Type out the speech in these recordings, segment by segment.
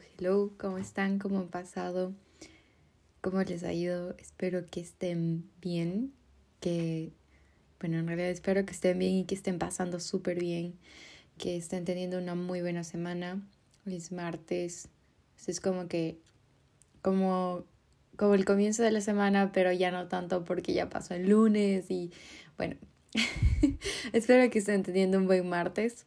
Hello, ¿cómo están? ¿Cómo han pasado? ¿Cómo les ha ido? Espero que estén bien, que, bueno, en realidad espero que estén bien y que estén pasando súper bien, que estén teniendo una muy buena semana. Hoy es martes, es como que, como, como el comienzo de la semana, pero ya no tanto porque ya pasó el lunes y, bueno, espero que estén teniendo un buen martes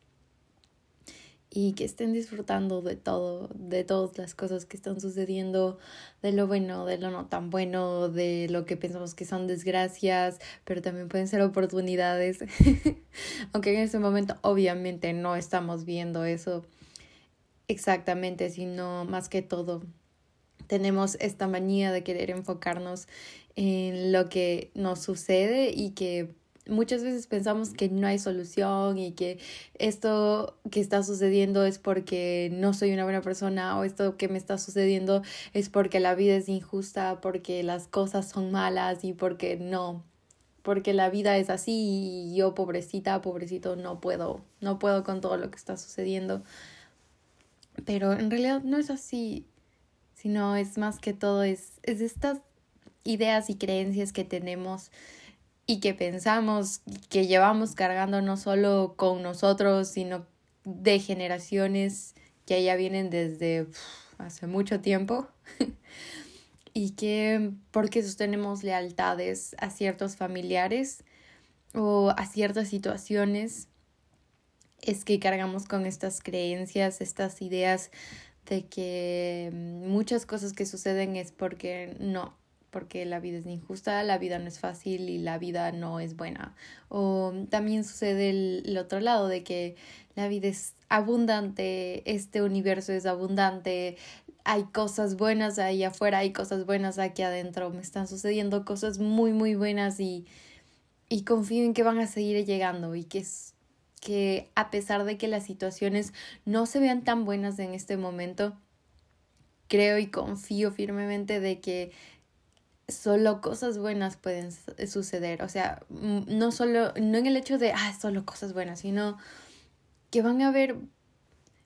y que estén disfrutando de todo, de todas las cosas que están sucediendo, de lo bueno, de lo no tan bueno, de lo que pensamos que son desgracias, pero también pueden ser oportunidades. Aunque en ese momento obviamente no estamos viendo eso exactamente, sino más que todo tenemos esta manía de querer enfocarnos en lo que nos sucede y que muchas veces pensamos que no hay solución y que esto que está sucediendo es porque no soy una buena persona o esto que me está sucediendo es porque la vida es injusta, porque las cosas son malas y porque no, porque la vida es así y yo pobrecita, pobrecito, no puedo, no puedo con todo lo que está sucediendo. Pero en realidad no es así, sino es más que todo, es, es estas ideas y creencias que tenemos y que pensamos que llevamos cargando no solo con nosotros, sino de generaciones que ya vienen desde hace mucho tiempo. Y que porque sostenemos lealtades a ciertos familiares o a ciertas situaciones es que cargamos con estas creencias, estas ideas de que muchas cosas que suceden es porque no, porque la vida es injusta, la vida no es fácil y la vida no es buena. O también sucede el, otro lado de que la vida es abundante, este universo es abundante, hay cosas buenas ahí afuera, hay cosas buenas aquí adentro, me están sucediendo cosas muy, muy buenas y, y confío en que van a seguir llegando y que es que a pesar de que las situaciones no se vean tan buenas en este momento, creo y confío firmemente de que solo cosas buenas pueden suceder. O sea, no solo, no en el hecho de, ah, solo cosas buenas, sino que van a haber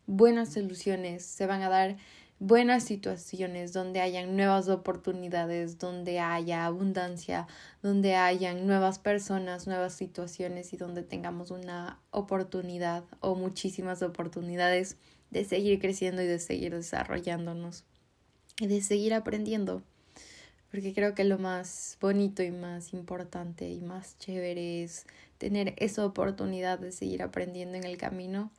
buenas soluciones, se van a dar buenas situaciones donde hayan nuevas oportunidades, donde haya abundancia, donde hayan nuevas personas, nuevas situaciones y donde tengamos una oportunidad o muchísimas oportunidades de seguir creciendo y de seguir desarrollándonos y de seguir aprendiendo porque creo que lo más bonito y más importante y más chévere es tener esa oportunidad de seguir aprendiendo en el camino,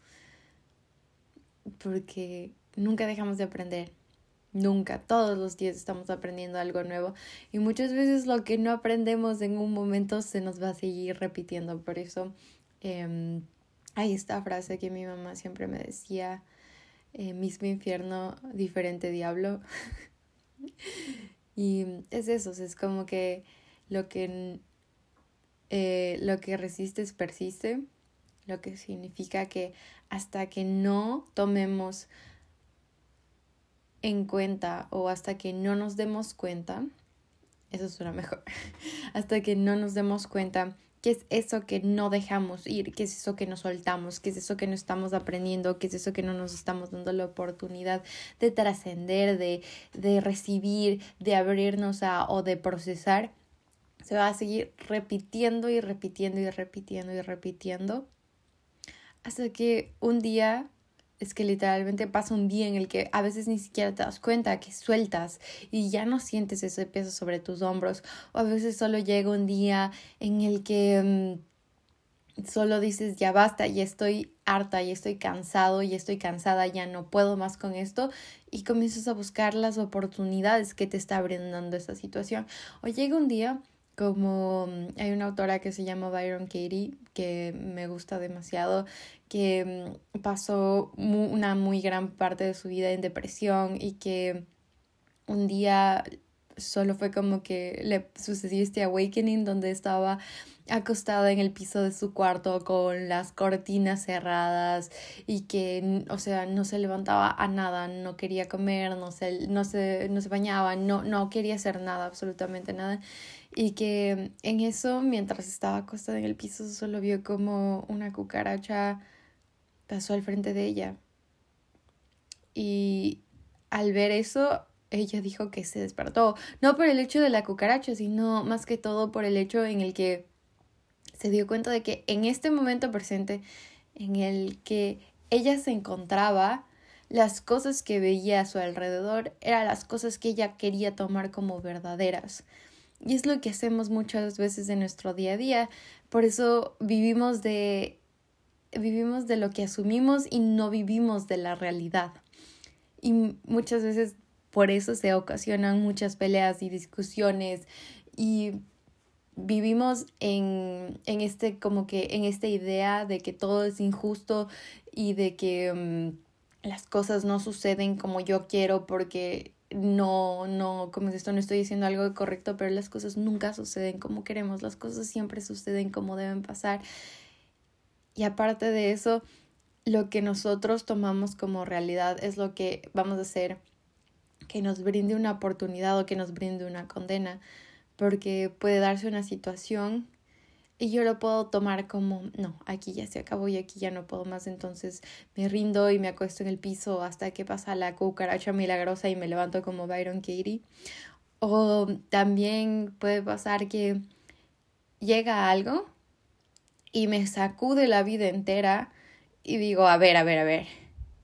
porque nunca dejamos de aprender, nunca, todos los días estamos aprendiendo algo nuevo y muchas veces lo que no aprendemos en un momento se nos va a seguir repitiendo, por eso eh, hay esta frase que mi mamá siempre me decía, eh, mismo infierno, diferente diablo. Y es eso, es como que lo que, eh, lo que resistes persiste, lo que significa que hasta que no tomemos en cuenta o hasta que no nos demos cuenta, eso suena mejor, hasta que no nos demos cuenta ¿Qué es eso que no dejamos ir? ¿Qué es eso que no soltamos? ¿Qué es eso que no estamos aprendiendo? ¿Qué es eso que no nos estamos dando la oportunidad de trascender, de, de recibir, de abrirnos a o de procesar? Se va a seguir repitiendo y repitiendo y repitiendo y repitiendo hasta que un día es que literalmente pasa un día en el que a veces ni siquiera te das cuenta que sueltas y ya no sientes ese peso sobre tus hombros. O a veces solo llega un día en el que mm, solo dices ya basta, ya estoy harta, ya estoy cansado, ya estoy cansada, ya no puedo más con esto y comienzas a buscar las oportunidades que te está brindando esta situación. O llega un día como mm, hay una autora que se llama Byron Katie que me gusta demasiado que mm, pasó una muy gran parte de su vida en depresión y que un día solo fue como que le sucedió este awakening donde estaba acostada en el piso de su cuarto con las cortinas cerradas y que, o sea, no se levantaba a nada, no quería comer, no se, no se, no se bañaba, no, no quería hacer nada, absolutamente nada. Y que en eso, mientras estaba acostada en el piso, solo vio como una cucaracha pasó al frente de ella. Y al ver eso, ella dijo que se despertó, no por el hecho de la cucaracha, sino más que todo por el hecho en el que se dio cuenta de que en este momento presente en el que ella se encontraba, las cosas que veía a su alrededor eran las cosas que ella quería tomar como verdaderas. Y es lo que hacemos muchas veces en nuestro día a día. Por eso vivimos de vivimos de lo que asumimos y no vivimos de la realidad. Y muchas veces por eso se ocasionan muchas peleas y discusiones y vivimos en, en este como que en esta idea de que todo es injusto y de que mm, las cosas no suceden como yo quiero porque no, no, como esto no estoy diciendo algo correcto, pero las cosas nunca suceden como queremos, las cosas siempre suceden como deben pasar. Y aparte de eso, lo que nosotros tomamos como realidad es lo que vamos a hacer que nos brinde una oportunidad o que nos brinde una condena porque puede darse una situación y yo lo puedo tomar como, no, aquí ya se acabó y aquí ya no puedo más, entonces me rindo y me acuesto en el piso hasta que pasa la cucaracha milagrosa y me levanto como Byron Katie. O también puede pasar que llega algo y me sacude la vida entera y digo, a ver, a ver, a ver,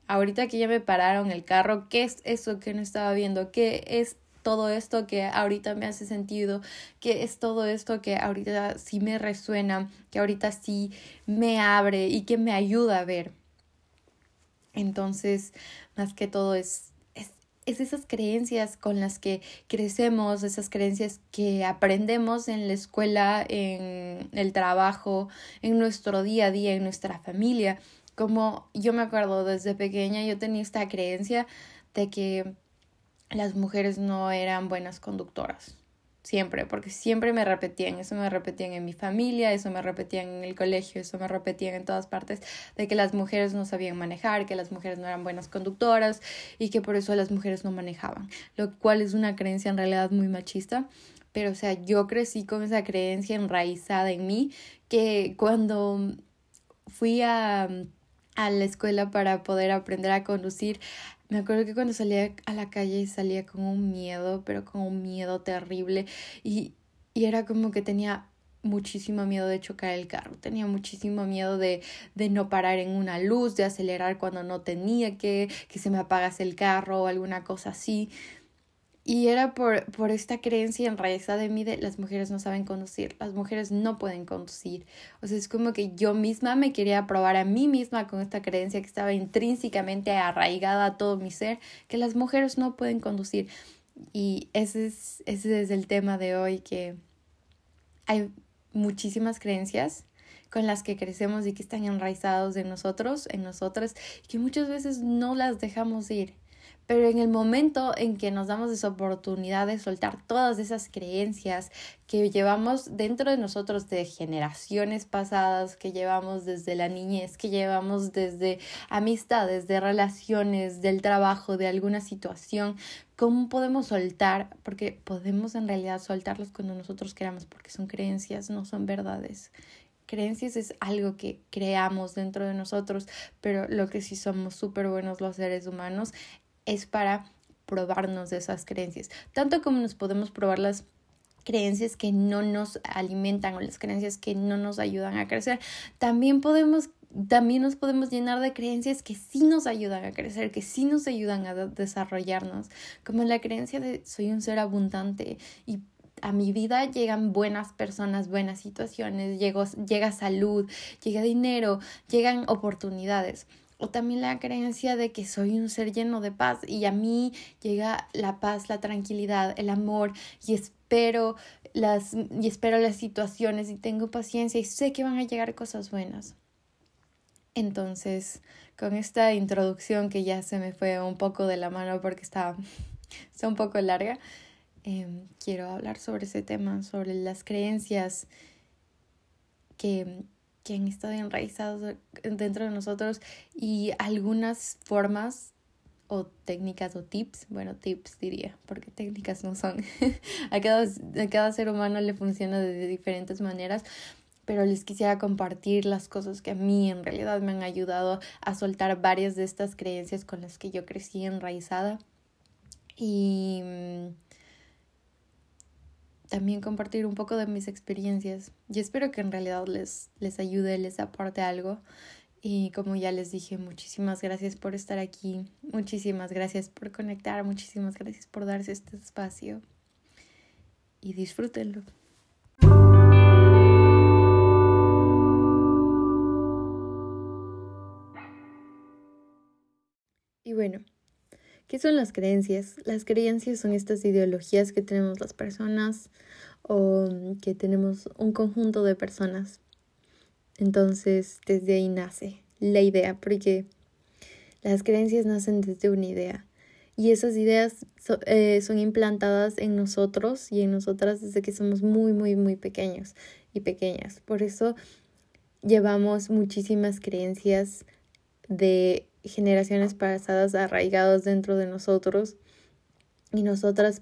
ahorita que ya me pararon el carro, ¿qué es eso que no estaba viendo? ¿Qué es todo esto que ahorita me hace sentido, que es todo esto que ahorita sí me resuena, que ahorita sí me abre y que me ayuda a ver. Entonces, más que todo es, es, es esas creencias con las que crecemos, esas creencias que aprendemos en la escuela, en el trabajo, en nuestro día a día, en nuestra familia. Como yo me acuerdo desde pequeña, yo tenía esta creencia de que las mujeres no eran buenas conductoras. Siempre, porque siempre me repetían, eso me repetían en mi familia, eso me repetían en el colegio, eso me repetían en todas partes, de que las mujeres no sabían manejar, que las mujeres no eran buenas conductoras y que por eso las mujeres no manejaban, lo cual es una creencia en realidad muy machista, pero o sea, yo crecí con esa creencia enraizada en mí que cuando fui a, a la escuela para poder aprender a conducir, me acuerdo que cuando salía a la calle salía con un miedo, pero con un miedo terrible y, y era como que tenía muchísimo miedo de chocar el carro, tenía muchísimo miedo de, de no parar en una luz, de acelerar cuando no tenía que, que se me apagase el carro o alguna cosa así. Y era por, por esta creencia enraizada de mí de las mujeres no saben conducir, las mujeres no pueden conducir. O sea, es como que yo misma me quería probar a mí misma con esta creencia que estaba intrínsecamente arraigada a todo mi ser, que las mujeres no pueden conducir. Y ese es, ese es el tema de hoy, que hay muchísimas creencias con las que crecemos y que están enraizados en nosotros, en nosotras, y que muchas veces no las dejamos ir. Pero en el momento en que nos damos esa oportunidad de soltar todas esas creencias que llevamos dentro de nosotros de generaciones pasadas, que llevamos desde la niñez, que llevamos desde amistades, de relaciones, del trabajo, de alguna situación, ¿cómo podemos soltar? Porque podemos en realidad soltarlos cuando nosotros queramos, porque son creencias, no son verdades creencias es algo que creamos dentro de nosotros, pero lo que sí somos súper buenos los seres humanos es para probarnos de esas creencias, tanto como nos podemos probar las creencias que no nos alimentan o las creencias que no nos ayudan a crecer, también podemos también nos podemos llenar de creencias que sí nos ayudan a crecer, que sí nos ayudan a desarrollarnos, como la creencia de soy un ser abundante y a mi vida llegan buenas personas, buenas situaciones, llega salud, llega dinero, llegan oportunidades o también la creencia de que soy un ser lleno de paz y a mí llega la paz, la tranquilidad, el amor y espero las y espero las situaciones y tengo paciencia y sé que van a llegar cosas buenas. Entonces, con esta introducción que ya se me fue un poco de la mano porque está, un poco larga, em, quiero hablar sobre ese tema, sobre las creencias que que han estado enraizados dentro de nosotros y algunas formas o técnicas o tips, bueno, tips diría, porque técnicas no son. a, cada, a cada ser humano le funciona de diferentes maneras, pero les quisiera compartir las cosas que a mí en realidad me han ayudado a soltar varias de estas creencias con las que yo crecí enraizada. y mm, también compartir un poco de mis experiencias. Y espero que en realidad les, les ayude, les aporte algo. Y como ya les dije, muchísimas gracias por estar aquí, muchísimas gracias por conectar, muchísimas gracias por darse este espacio y disfrútenlo. Y bueno, ¿qué son las creencias? Las creencias son estas ideologías que tenemos las personas o que tenemos un conjunto de personas. Entonces, desde ahí nace la idea, porque las creencias nacen desde una idea. Y esas ideas eh, son implantadas en nosotros y en nosotras desde que somos muy, muy, muy pequeños y pequeñas. Por eso llevamos muchísimas creencias de generaciones pasadas arraigados dentro de nosotros y nosotras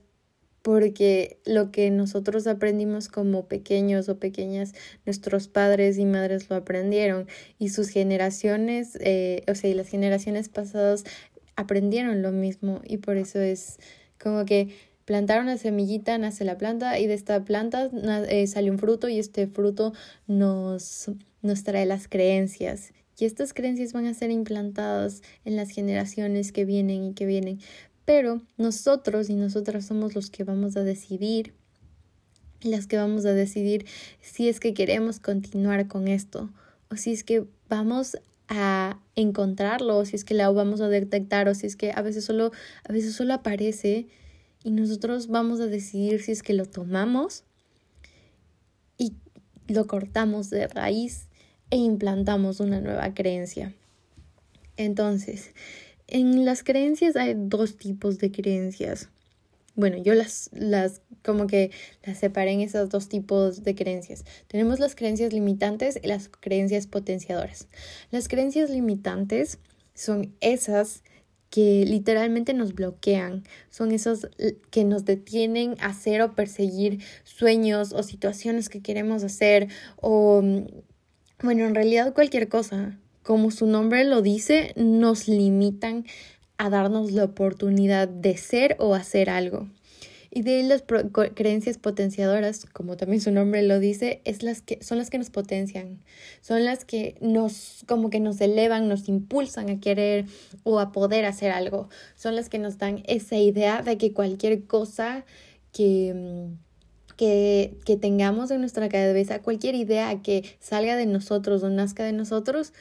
porque lo que nosotros aprendimos como pequeños o pequeñas, nuestros padres y madres lo aprendieron y sus generaciones, eh, o sea, y las generaciones pasadas aprendieron lo mismo y por eso es como que plantar una semillita, nace la planta y de esta planta eh, sale un fruto y este fruto nos, nos trae las creencias y estas creencias van a ser implantadas en las generaciones que vienen y que vienen. Pero nosotros y nosotras somos los que vamos a decidir, las que vamos a decidir si es que queremos continuar con esto o si es que vamos a encontrarlo, o si es que la vamos a detectar o si es que a veces solo a veces solo aparece y nosotros vamos a decidir si es que lo tomamos y lo cortamos de raíz e implantamos una nueva creencia. Entonces, en las creencias hay dos tipos de creencias. Bueno, yo las, las como que las separé en esos dos tipos de creencias. Tenemos las creencias limitantes y las creencias potenciadoras. Las creencias limitantes son esas que literalmente nos bloquean, son esos que nos detienen a hacer o perseguir sueños o situaciones que queremos hacer o bueno, en realidad cualquier cosa, como su nombre lo dice, nos limitan a darnos la oportunidad de ser o hacer algo. Y de ahí las creencias potenciadoras, como también su nombre lo dice, es las que son las que nos potencian, son las que nos como que nos elevan, nos impulsan a querer o a poder hacer algo, son las que nos dan esa idea de que cualquier cosa que mm, que, que tengamos en nuestra cabeza, cualquier idea que salga de nosotros o nazca de nosotros,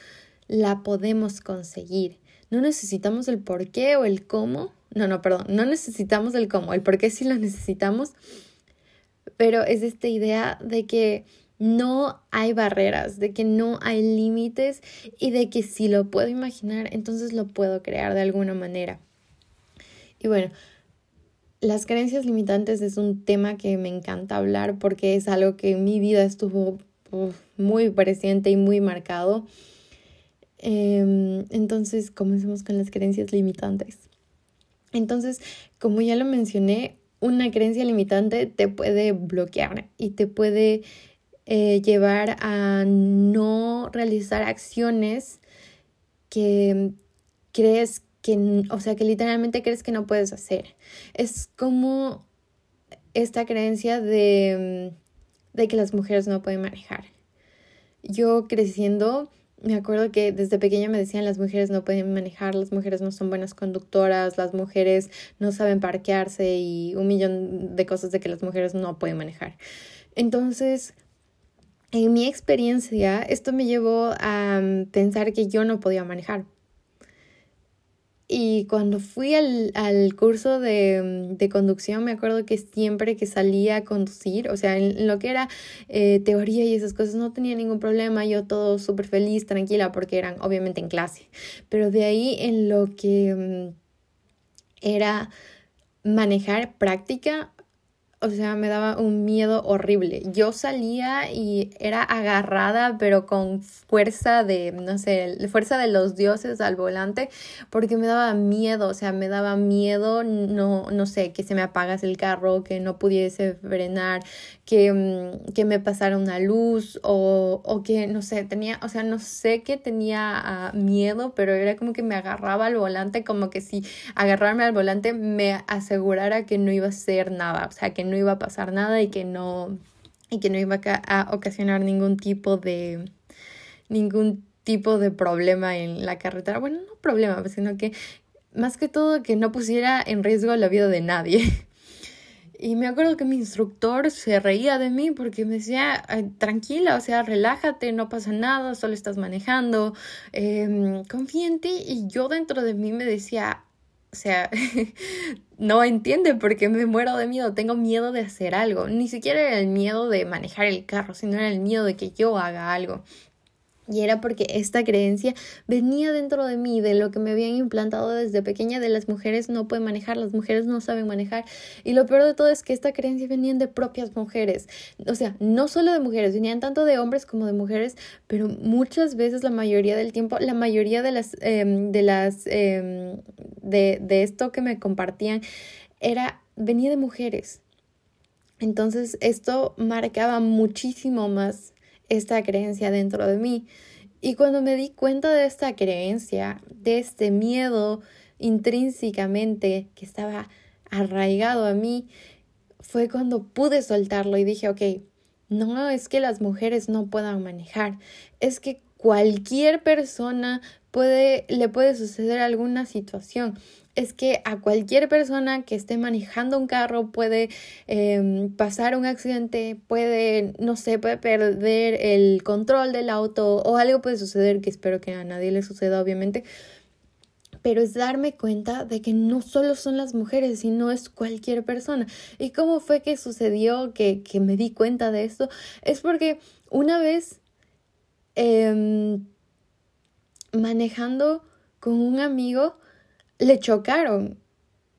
la podemos conseguir. No necesitamos el por qué o el cómo. No, no, perdón, no necesitamos el cómo, el por qué sí lo necesitamos, pero es esta idea de que no hay barreras, de que no hay límites y de que si lo puedo imaginar, entonces lo puedo crear de alguna manera. Y bueno, las creencias limitantes es un tema que me encanta hablar porque es algo que en mi vida estuvo muy presente y muy marcado. Em, entonces, comencemos con las creencias limitantes. Entonces, como ya lo mencioné, una creencia limitante te puede bloquear y te puede eh, llevar a no realizar acciones que crees que, o sea, que literalmente crees que no puedes hacer. Es como esta creencia de, de que las mujeres no pueden manejar. Yo creciendo, me acuerdo que desde pequeña me decían las mujeres no pueden manejar, las mujeres no son buenas conductoras, las mujeres no saben parquearse y un millón de cosas de que las mujeres no pueden manejar. Entonces, en mi experiencia, esto me llevó a pensar que yo no podía manejar. Y cuando fui al, al curso de, de, conducción, me acuerdo que siempre que salía a conducir, o sea, en, lo que era eh, teoría y esas cosas, no tenía ningún problema, yo todo súper feliz, tranquila, porque eran obviamente en clase. Pero de ahí en lo que mm, era manejar práctica, o sea, me daba un miedo horrible. Yo salía y era agarrada, pero con fuerza de, no sé, fuerza de los dioses al volante, porque me daba miedo, o sea, me daba miedo, no, no sé, que se me apagase el carro, que no pudiese frenar, que, mm, que me pasara una luz o, o, que, no sé, tenía, o sea, no sé que tenía ah, miedo, pero era como que me agarraba al volante, como que si agarrarme al volante me asegurara que no iba a ser nada, o sea, que no iba a pasar nada y que no, y que no iba a ocasionar ningún tipo de, ningún tipo de problema en la carretera. Bueno, no problema, sino que más que todo que no pusiera en riesgo la vida de nadie. Y me acuerdo que mi instructor se reía de mí porque me decía, tranquila, o sea, relájate, no pasa nada, solo estás manejando, eh, confía en ti. Y yo dentro de mí me decía, o sea, no entiende porque me muero de miedo, tengo miedo de hacer algo. Ni siquiera era el miedo de manejar el carro, sino era el miedo de que yo haga algo. Y era porque esta creencia venía dentro de mí, de lo que me habían implantado desde pequeña, de las mujeres no pueden manejar, las mujeres no saben manejar. Y lo peor de todo es que esta creencia venía de propias mujeres. O sea, no solo de mujeres, venían tanto de hombres como de mujeres, pero muchas veces, la mayoría del tiempo, la mayoría de las, em, de las, em, de, de esto que me compartían, era, venía de mujeres. Entonces, esto marcaba muchísimo más esta creencia dentro de mí. Y cuando me di cuenta de esta creencia, de este miedo intrínsecamente que estaba arraigado a mí, fue cuando pude soltarlo y dije, ok, no es que las mujeres no puedan manejar, es que cualquier persona puede, le puede suceder alguna situación es que a cualquier persona que esté manejando un carro puede em, pasar un accidente, puede, no sé, puede perder el control del auto o algo puede suceder que espero que a nadie le suceda, obviamente. Pero es darme cuenta de que no solo son las mujeres, sino es cualquier persona. ¿Y cómo fue que sucedió que, que me di cuenta de esto? Es porque una vez em, manejando con un amigo, le chocaron.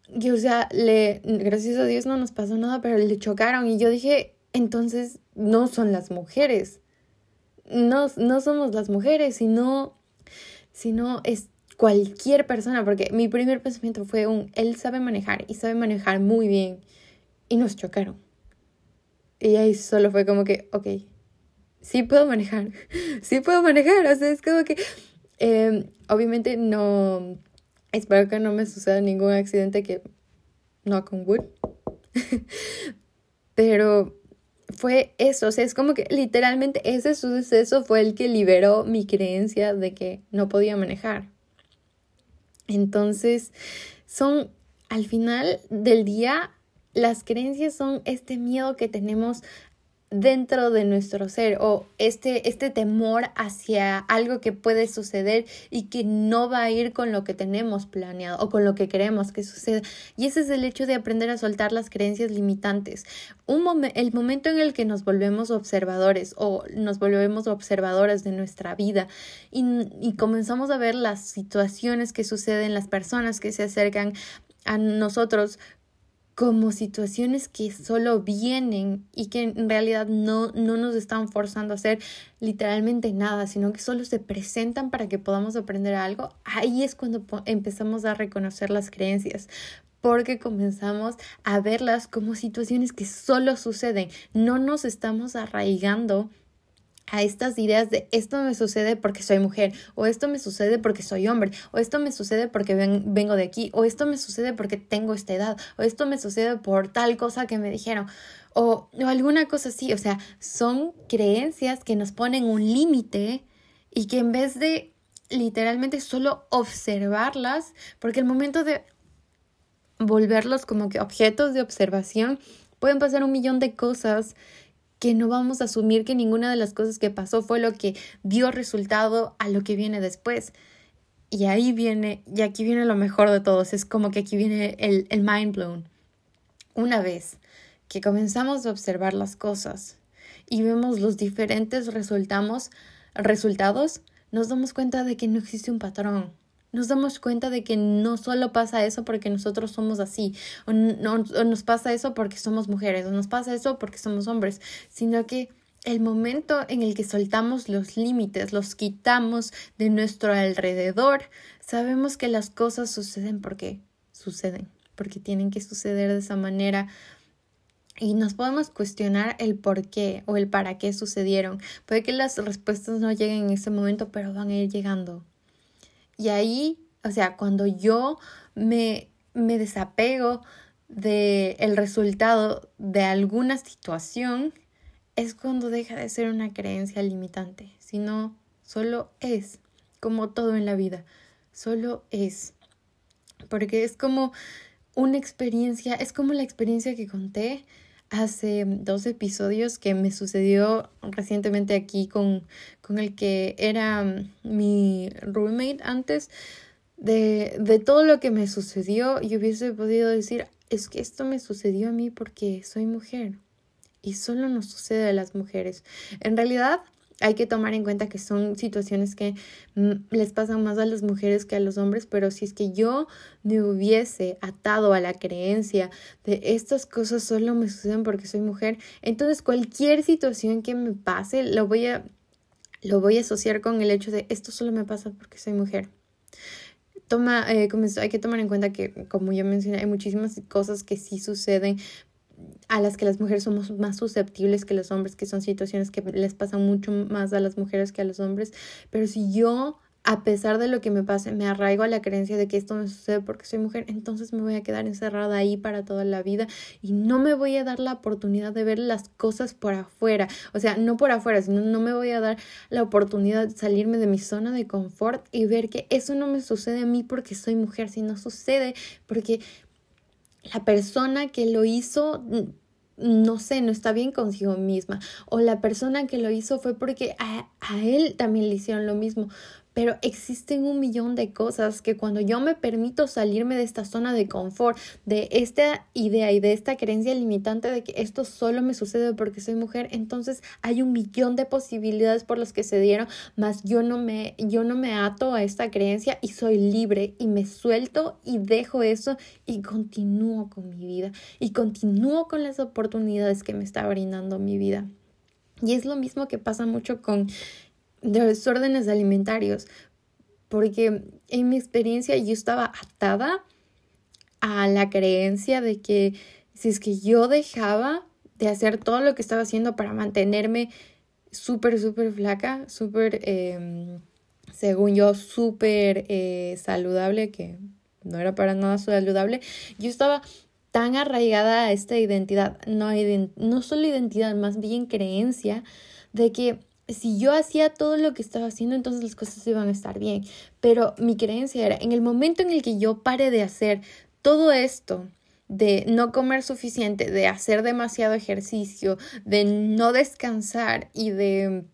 Y o sea, le, gracias a Dios no nos pasó nada, pero le chocaron. Y yo dije, entonces no son las mujeres. No, no somos las mujeres, sino, sino es cualquier persona. Porque mi primer pensamiento fue un, él sabe manejar y sabe manejar muy bien. Y nos chocaron. Y ahí solo fue como que, ok, sí puedo manejar, sí puedo manejar. O sea, es como que, em, obviamente no Espero que no me suceda ningún accidente que no con wood. Pero fue eso, o sea, es como que literalmente ese suceso fue el que liberó mi creencia de que no podía manejar. Entonces, son al final del día, las creencias son este miedo que tenemos dentro de nuestro ser o este, este temor hacia algo que puede suceder y que no va a ir con lo que tenemos planeado o con lo que queremos que suceda. Y ese es el hecho de aprender a soltar las creencias limitantes. Un el momento en el que nos volvemos observadores o nos volvemos observadoras de nuestra vida y, y comenzamos a ver las situaciones que suceden, las personas que se acercan a nosotros como situaciones que solo vienen y que en realidad no, no nos están forzando a hacer literalmente nada, sino que solo se presentan para que podamos aprender algo, ahí es cuando empezamos a reconocer las creencias, porque comenzamos a verlas como situaciones que solo suceden, no nos estamos arraigando a estas ideas de esto me sucede porque soy mujer, o esto me sucede porque soy hombre, o esto me sucede porque vengo de aquí, o esto me sucede porque tengo esta edad, o esto me sucede por tal cosa que me dijeron, o, o alguna cosa así. O sea, son creencias que nos ponen un límite y que en vez de literalmente solo observarlas, porque el momento de volverlos como que objetos de observación, pueden pasar un millón de cosas que no vamos a asumir que ninguna de las cosas que pasó fue lo que dio resultado a lo que viene después. Y ahí viene, y aquí viene lo mejor de todos, es como que aquí viene el, el mind blown. Una vez que comenzamos a observar las cosas y vemos los diferentes resultados, resultados, nos damos cuenta de que no existe un patrón. Nos damos cuenta de que no solo pasa eso porque nosotros somos así, o, no, nos pasa eso porque somos mujeres, o nos pasa eso porque somos hombres, sino que el momento en el que soltamos los límites, los quitamos de nuestro alrededor, sabemos que las cosas suceden porque suceden, porque tienen que suceder de esa manera. Y nos podemos cuestionar el por qué o el para qué sucedieron. Puede que las respuestas no lleguen en ese momento, pero van a ir llegando. Y ahí, o sea, cuando yo me, me desapego del el resultado de alguna situación, es cuando deja de ser una creencia limitante, sino solo es, como todo en la vida, solo es. Porque es como una experiencia, es como la experiencia que conté hace dos episodios que me sucedió recientemente aquí con, con el que era mi roommate antes. De, de todo lo que me sucedió, yo hubiese podido decir, es que esto me sucedió a mí porque soy mujer. Y solo nos sucede a las mujeres. En realidad, hay que tomar en cuenta que son situaciones que mm, les pasan más a las mujeres que a los hombres, pero si es que yo me hubiese atado a la creencia de estas cosas solo me suceden porque soy mujer, entonces cualquier situación que me pase lo voy a lo voy a asociar con el hecho de esto solo me pasa porque soy mujer. Toma, eh, hay que tomar en cuenta que, como ya mencioné, hay muchísimas cosas que sí suceden a las que las mujeres somos más susceptibles que los hombres, que son situaciones que les pasan mucho más a las mujeres que a los hombres. Pero si yo, a pesar de lo que me pase, me arraigo a la creencia de que esto me sucede porque soy mujer, entonces me voy a quedar encerrada ahí para toda la vida y no me voy a dar la oportunidad de ver las cosas por afuera. O sea, no por afuera, sino no me voy a dar la oportunidad de salirme de mi zona de confort y ver que eso no me sucede a mí porque soy mujer, sino sucede porque la persona que lo hizo no sé, no está bien consigo misma. O la persona que lo hizo fue porque a, a, él también le hicieron lo mismo. Pero existen un millón de cosas que cuando yo me permito salirme de esta zona de confort, de esta idea y de esta creencia limitante de que esto solo me sucede porque soy mujer, entonces hay un millón de posibilidades por las que se dieron, más yo no me yo no me ato a esta creencia y soy libre y me suelto y dejo eso y continúo con mi vida y continúo con las oportunidades que me está brindando mi vida. Y es lo mismo que pasa mucho con desórdenes alimentarios, porque en mi experiencia yo estaba atada a la creencia de que si es que yo dejaba de hacer todo lo que estaba haciendo para mantenerme súper, súper flaca, súper, em, según yo, súper eh, saludable, que no era para nada saludable, yo estaba tan arraigada a esta identidad, no, no solo identidad, más bien creencia, de que si yo hacía todo lo que estaba haciendo, entonces las cosas iban a estar bien. Pero mi creencia era, en el momento en el que yo pare de hacer todo esto, de no comer suficiente, de hacer demasiado ejercicio, de no descansar y de,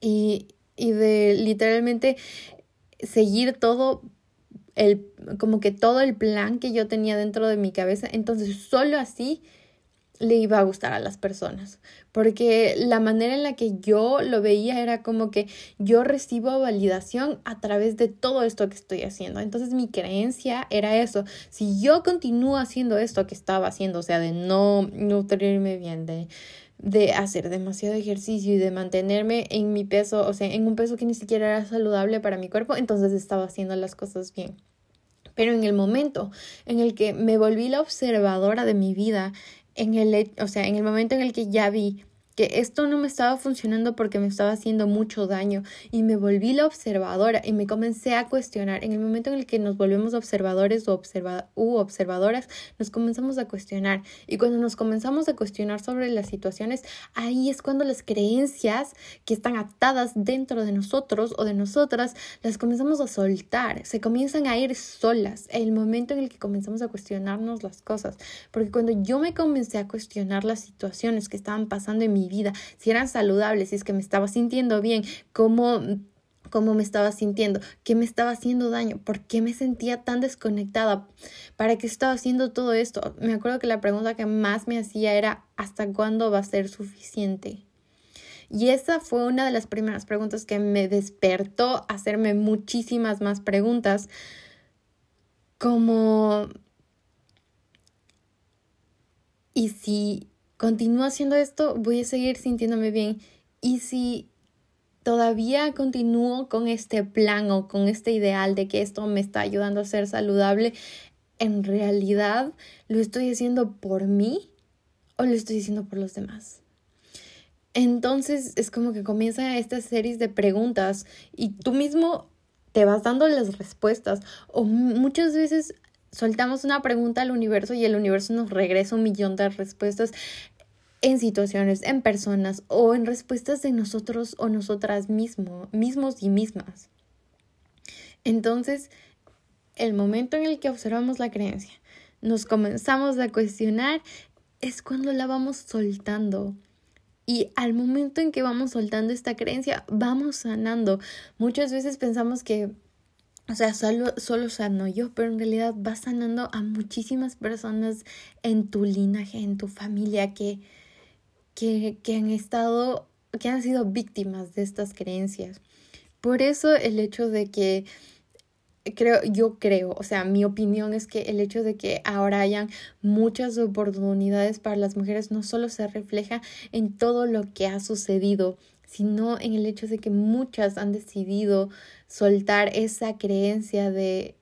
y, y de literalmente seguir todo el, como que todo el plan que yo tenía dentro de mi cabeza, entonces solo así le iba a gustar a las personas, porque la manera en la que yo lo veía era como que yo recibo validación a través de todo esto que estoy haciendo. Entonces mi creencia era eso, si yo continúo haciendo esto que estaba haciendo, o sea, de no nutrirme bien, de de hacer demasiado ejercicio y de mantenerme en mi peso, o sea, en un peso que ni siquiera era saludable para mi cuerpo, entonces estaba haciendo las cosas bien. Pero en el momento en el que me volví la observadora de mi vida, en el, o sea, en el momento en el que ya vi que esto no me estaba funcionando porque me estaba haciendo mucho daño y me volví la observadora y me comencé a cuestionar. En el momento en el que nos volvemos observadores o observa u observadoras, nos comenzamos a cuestionar y cuando nos comenzamos a cuestionar sobre las situaciones, ahí es cuando las creencias que están atadas dentro de nosotros o de nosotras las comenzamos a soltar, se comienzan a ir solas. El momento en el que comenzamos a cuestionarnos las cosas, porque cuando yo me comencé a cuestionar las situaciones que estaban pasando en mi vida, si eran saludables, si es que me estaba sintiendo bien, cómo cómo me estaba sintiendo, qué me estaba haciendo daño, por qué me sentía tan desconectada, para qué estaba haciendo todo esto. Me acuerdo que la pregunta que más me hacía era ¿hasta cuándo va a ser suficiente? Y esa fue una de las primeras preguntas que me despertó a hacerme muchísimas más preguntas, como, ¿y si continúo haciendo esto, voy a seguir sintiéndome bien? ¿Y si todavía continúo con este plan o con este ideal de que esto me está ayudando a ser saludable, en realidad lo estoy haciendo por mí o lo estoy haciendo por los demás. Entonces es como que comienza esta serie de preguntas y tú mismo te vas dando las respuestas o muchas veces soltamos una pregunta al universo y el universo nos regresa un millón de respuestas en situaciones, en personas o en respuestas de nosotros o nosotras mismos, mismos y mismas. Entonces, el momento en el que observamos la creencia, nos comenzamos a cuestionar, es cuando la vamos soltando. Y al momento en que vamos soltando esta creencia, vamos sanando. Muchas veces pensamos que, o sea, solo, solo sano yo, pero en realidad vas sanando a muchísimas personas en tu linaje, en tu familia, que, que, que han estado, que han sido víctimas de estas creencias. Por eso el hecho de que creo, yo creo, o sea, mi opinión es que el hecho de que ahora hayan muchas oportunidades para las mujeres no solo se refleja en todo lo que ha sucedido, sino en el hecho de que muchas han decidido soltar esa creencia de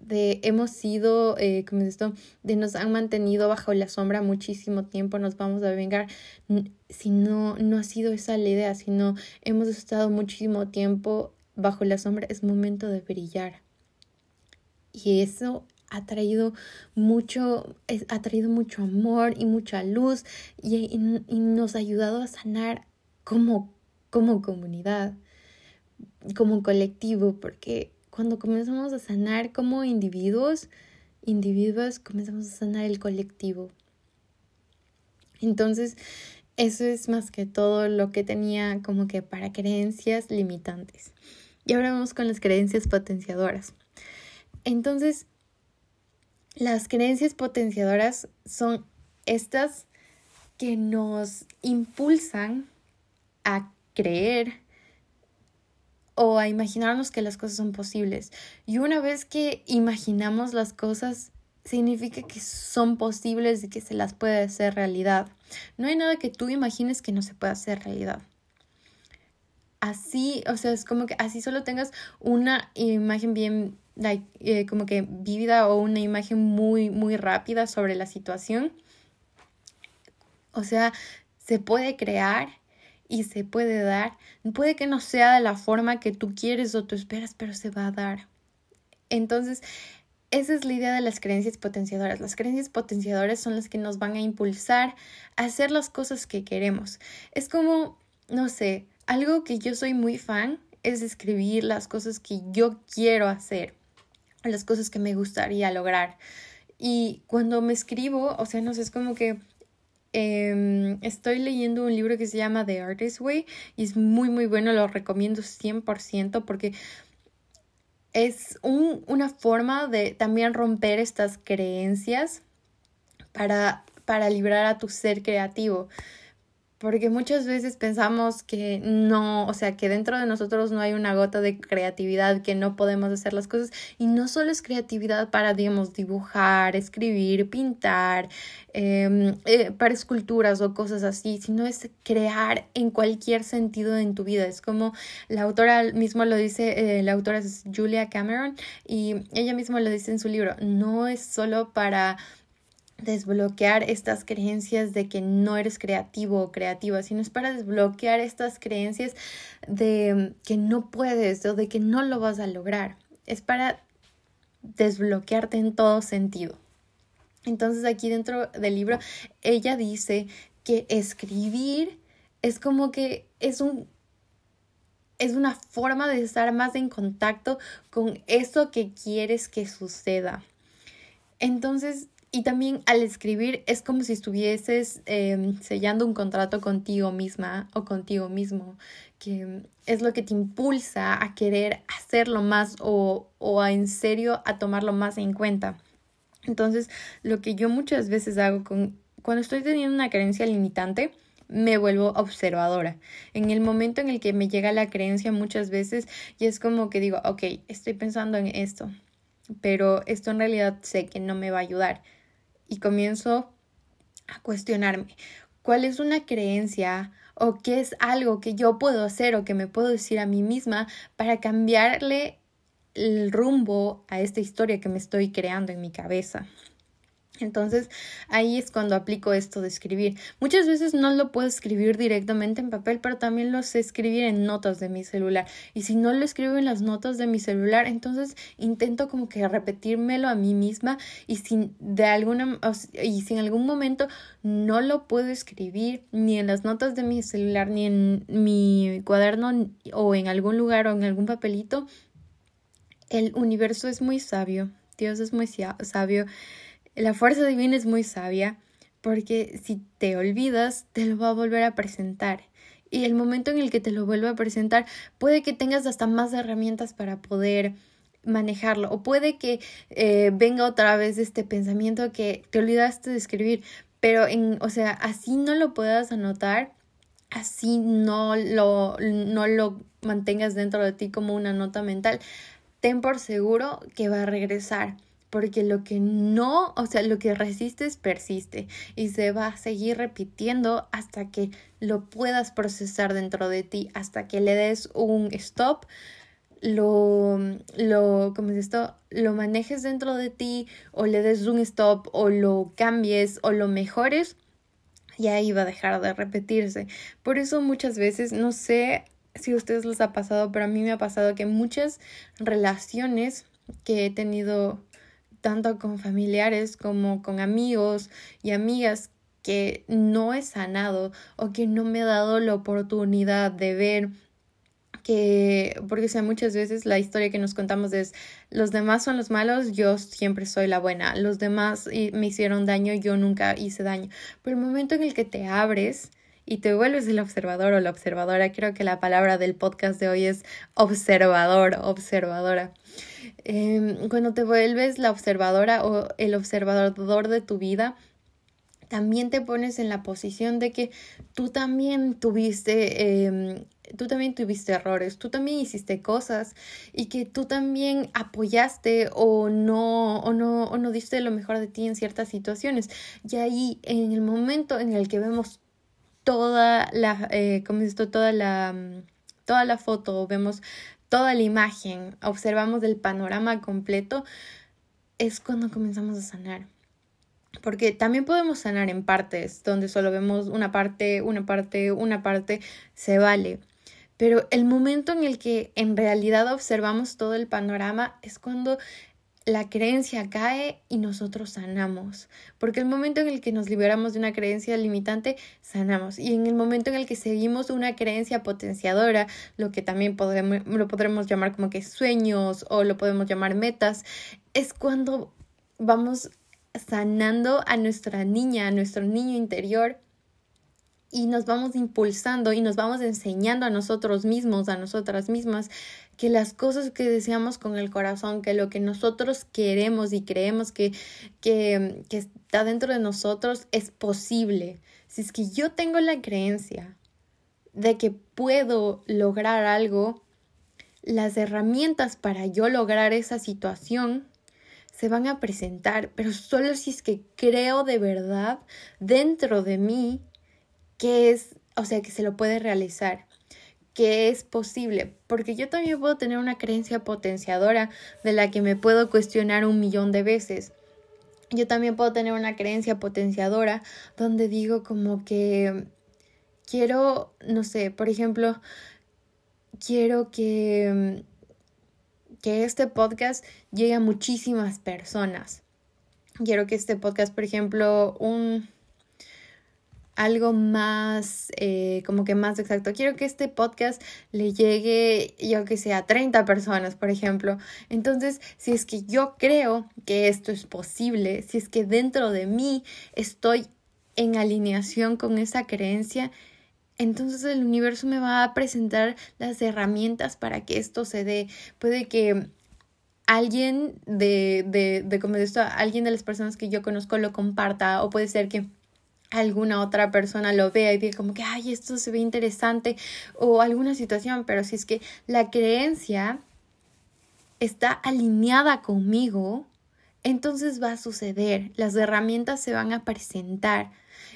de hemos sido, eh, ¿cómo es esto? De nos han mantenido bajo la sombra muchísimo tiempo, nos vamos a vengar. Si no, no ha sido esa la idea, sino hemos estado muchísimo tiempo bajo la sombra, es momento de brillar. Y eso ha traído mucho, ha traído mucho amor y mucha luz y, y, nos ha ayudado a sanar como, como comunidad, como colectivo, porque cuando comenzamos a sanar como individuos, individuos, comenzamos a sanar el colectivo. Entonces, eso es más que todo lo que tenía como que para creencias limitantes. Y ahora vamos con las creencias potenciadoras. Entonces, las creencias potenciadoras son estas que nos impulsan a creer o a imaginarnos que las cosas son posibles. Y una vez que imaginamos las cosas, significa que son posibles y que se las puede hacer realidad. No hay nada que tú imagines que no se pueda hacer realidad. Así, o sea, es como que así solo tengas una imagen bien, eh, como que vívida o una imagen muy, muy rápida sobre la situación. O sea, se puede crear y se puede dar. Puede que no sea de la forma que tú quieres o tú esperas, pero se va a dar. Entonces, esa es la idea de las creencias potenciadoras. Las creencias potenciadoras son las que nos van a impulsar a hacer las cosas que queremos. Es como, no sé, algo que yo soy muy fan es escribir las cosas que yo quiero hacer, las cosas que me gustaría lograr. Y cuando me escribo, o sea, no sé, es como que Em, estoy leyendo un libro que se llama The Artist Way y es muy muy bueno, lo recomiendo 100% porque es un, una forma de también romper estas creencias para, para librar a tu ser creativo porque muchas veces pensamos que no, o sea, que dentro de nosotros no hay una gota de creatividad, que no podemos hacer las cosas. Y no solo es creatividad para, digamos, dibujar, escribir, pintar, em, eh, para esculturas o cosas así, sino es crear en cualquier sentido en tu vida. Es como la autora mismo lo dice, eh, la autora es Julia Cameron, y ella misma lo dice en su libro, no es solo para desbloquear estas creencias de que no eres creativo o creativa, sino es para desbloquear estas creencias de que no puedes o de que no lo vas a lograr. Es para desbloquearte en todo sentido. Entonces aquí dentro del libro ella dice que escribir es como que es un es una forma de estar más en contacto con eso que quieres que suceda. Entonces, y también al escribir es como si estuvieses em, sellando un contrato contigo misma o contigo mismo, que es lo que te impulsa a querer hacerlo más o, o a en serio a tomarlo más en cuenta. Entonces, lo que yo muchas veces hago con, cuando estoy teniendo una creencia limitante, me vuelvo observadora. En el momento en el que me llega la creencia muchas veces y es como que digo, ok, estoy pensando en esto, pero esto en realidad sé que no me va a ayudar. Y comienzo a cuestionarme, ¿cuál es una creencia o qué es algo que yo puedo hacer o que me puedo decir a mí misma para cambiarle el rumbo a esta historia que me estoy creando en mi cabeza? Entonces ahí es cuando aplico esto de escribir. Muchas veces no lo puedo escribir directamente en papel, pero también lo sé escribir en notas de mi celular. Y si no lo escribo en las notas de mi celular, entonces intento como que repetírmelo a mí misma y sin de alguna y si en algún momento no lo puedo escribir ni en las notas de mi celular ni en mi cuaderno o en algún lugar o en algún papelito, el universo es muy sabio. Dios es muy sabio la fuerza divina es muy sabia porque si te olvidas, te lo va a volver a presentar. Y el momento en el que te lo vuelva a presentar, puede que tengas hasta más herramientas para poder manejarlo. O puede que eh, venga otra vez este pensamiento que te olvidaste de escribir. Pero en, o sea, así no lo puedas anotar, así no lo, no lo mantengas dentro de ti como una nota mental. Ten por seguro que va a regresar porque lo que no, o sea, lo que resistes persiste y se va a seguir repitiendo hasta que lo puedas procesar dentro de ti, hasta que le des un stop, lo, lo, ¿cómo es esto? Lo manejes dentro de ti o le des un stop o lo cambies o lo mejores y ahí va a dejar de repetirse. Por eso muchas veces, no sé si a ustedes les ha pasado, pero a mí me ha pasado que muchas relaciones que he tenido tanto con familiares como con amigos y amigas que no he sanado o que no me he dado la oportunidad de ver que, porque sea, muchas veces la historia que nos contamos es los demás son los malos, yo siempre soy la buena, los demás me hicieron daño, yo nunca hice daño. Pero el momento en el que te abres y te vuelves el observador o la observadora, creo que la palabra del podcast de hoy es observador, observadora. Em, cuando te vuelves la observadora o el observador de tu vida, también te pones en la posición de que tú también tuviste, em, tú también tuviste errores, tú también hiciste cosas y que tú también apoyaste o no, o no, o no diste lo mejor de ti en ciertas situaciones. Y ahí, en el momento en el que vemos toda la, eh, ¿cómo es esto? Toda la, toda la foto, vemos toda la imagen, observamos el panorama completo, es cuando comenzamos a sanar. Porque también podemos sanar en partes, donde solo vemos una parte, una parte, una parte, se vale. Pero el momento en el que en realidad observamos todo el panorama es cuando la creencia cae y nosotros sanamos. Porque el momento en el que nos liberamos de una creencia limitante, sanamos. Y en el momento en el que seguimos una creencia potenciadora, lo que también lo podremos llamar como que sueños o lo podemos llamar metas, es cuando vamos sanando a nuestra niña, a nuestro niño interior y nos vamos impulsando y nos vamos enseñando a nosotros mismos, a nosotras mismas, que las cosas que deseamos con el corazón, que lo que nosotros queremos y creemos que, que, que está dentro de nosotros es posible. Si es que yo tengo la creencia de que puedo lograr algo, las herramientas para yo lograr esa situación se van a presentar, pero solo si es que creo de verdad dentro de mí que es, o sea, que se lo puede realizar que es posible, porque yo también puedo tener una creencia potenciadora de la que me puedo cuestionar un millón de veces. Yo también puedo tener una creencia potenciadora donde digo como que quiero, no sé, por ejemplo, quiero que que este podcast llegue a muchísimas personas. Quiero que este podcast, por ejemplo, un algo más, eh, como que más exacto. Quiero que este podcast le llegue, yo que sé, a 30 personas, por ejemplo. Entonces, si es que yo creo que esto es posible, si es que dentro de mí estoy en alineación con esa creencia, entonces el universo me va a presentar las herramientas para que esto se dé. Puede que alguien de, de, de como esto, alguien de las personas que yo conozco lo comparta o puede ser que alguna otra persona lo vea y diga como que, ay, esto se ve interesante o alguna situación, pero si es que la creencia está alineada conmigo, entonces va a suceder, las herramientas se van a presentar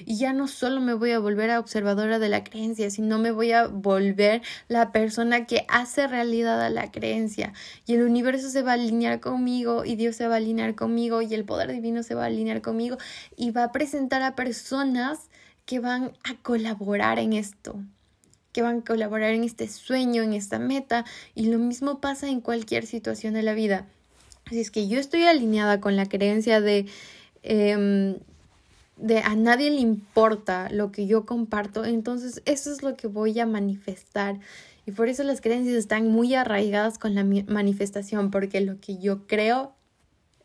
y ya no solo me voy a volver a observadora de la creencia, sino me voy a volver la persona que hace realidad a la creencia y el universo se va a alinear conmigo y Dios se va a alinear conmigo y el poder divino se va a alinear conmigo y va a presentar a personas que van a colaborar en esto que van a colaborar en este sueño, en esta meta, y lo mismo pasa en cualquier situación de la vida. Así es que yo estoy alineada con la creencia de, em, de a nadie le importa lo que yo comparto, entonces eso es lo que voy a manifestar. Y por eso las creencias están muy arraigadas con la manifestación, porque lo que yo creo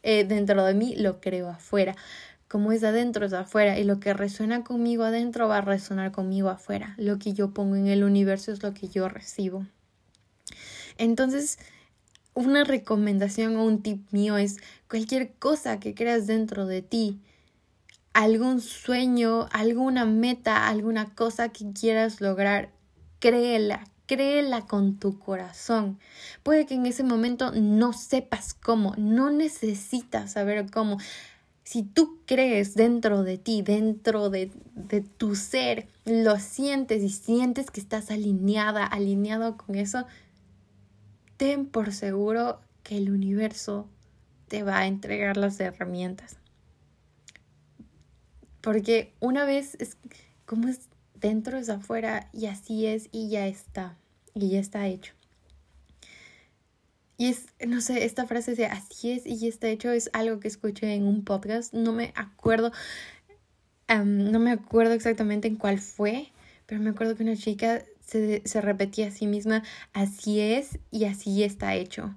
eh, dentro de mí lo creo afuera. Como es adentro es afuera y lo que resuena conmigo adentro va a resonar conmigo afuera. Lo que yo pongo en el universo es lo que yo recibo. Entonces, una recomendación o un tip mío es cualquier cosa que creas dentro de ti, algún sueño, alguna meta, alguna cosa que quieras lograr, créela, créela con tu corazón. Puede que en ese momento no sepas cómo, no necesitas saber cómo. Si tú crees dentro de ti, dentro de, de tu ser, lo sientes y sientes que estás alineada, alineado con eso, ten por seguro que el universo te va a entregar las herramientas. Porque una vez es como es dentro es afuera y así es y ya está. Y ya está hecho. Y es, no sé, esta frase de así es y ya está hecho es algo que escuché en un podcast. No me acuerdo, no me acuerdo exactamente en cuál fue, pero me acuerdo que una chica se, repetía a sí misma, así es y así está hecho.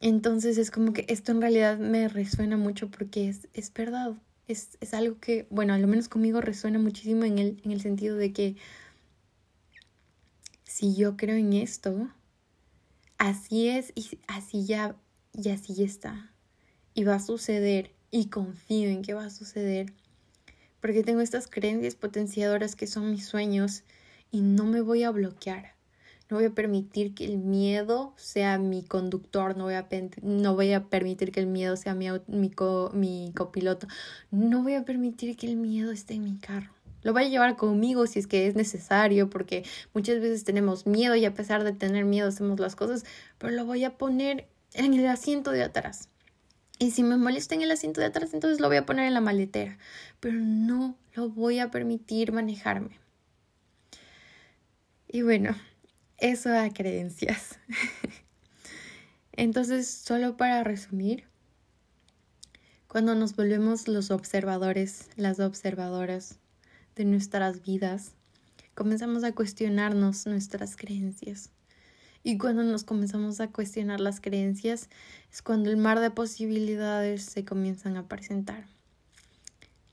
Entonces es como que esto en realidad me resuena mucho porque es, es verdad. Es, es, algo que, bueno, a lo menos conmigo resuena muchísimo en el, en el sentido de que si yo creo en esto, así es y así ya, y así ya está. Y va a suceder y confío en que va a suceder. Porque tengo estas creencias potenciadoras que son mis sueños y no me voy a bloquear. No voy a permitir que el miedo sea mi conductor, no voy a, no voy a permitir que el miedo sea mi, mi, mi copiloto, no voy a permitir que el miedo esté en mi carro. Lo voy a llevar conmigo si es que es necesario, porque muchas veces tenemos miedo y a pesar de tener miedo hacemos las cosas, pero lo voy a poner en el asiento de atrás. Y si me molesta en el asiento de atrás, entonces lo voy a poner en la maletera, pero no lo voy a permitir manejarme. Y bueno, eso a creencias. Entonces, solo para resumir, cuando nos volvemos los observadores, las observadoras de nuestras vidas, comenzamos a cuestionarnos nuestras creencias. Y cuando nos comenzamos a cuestionar las creencias es cuando el mar de posibilidades se comienzan a presentar.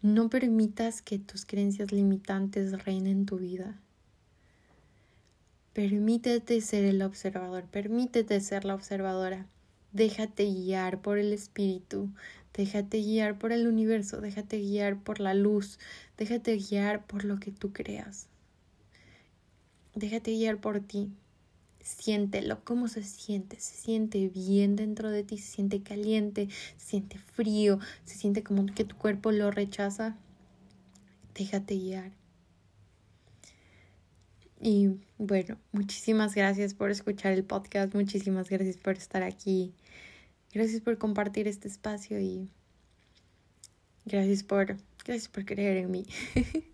No permitas que tus creencias limitantes reinen tu vida. Permítete ser el observador, permítete ser la observadora. Déjate guiar por el espíritu, déjate guiar por el universo, déjate guiar por la luz, déjate guiar por lo que tú creas. Déjate guiar por ti. Siéntelo, cómo se siente, se siente bien dentro de ti, se siente caliente, se siente frío, se siente como que tu cuerpo lo rechaza. Déjate guiar. Y bueno, muchísimas gracias por escuchar el podcast, muchísimas gracias por estar aquí, gracias por compartir este espacio y gracias por, gracias por creer en mí.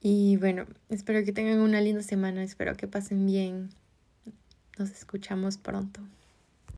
y bueno, espero que tengan una linda semana, espero que pasen bien. Nos escuchamos pronto.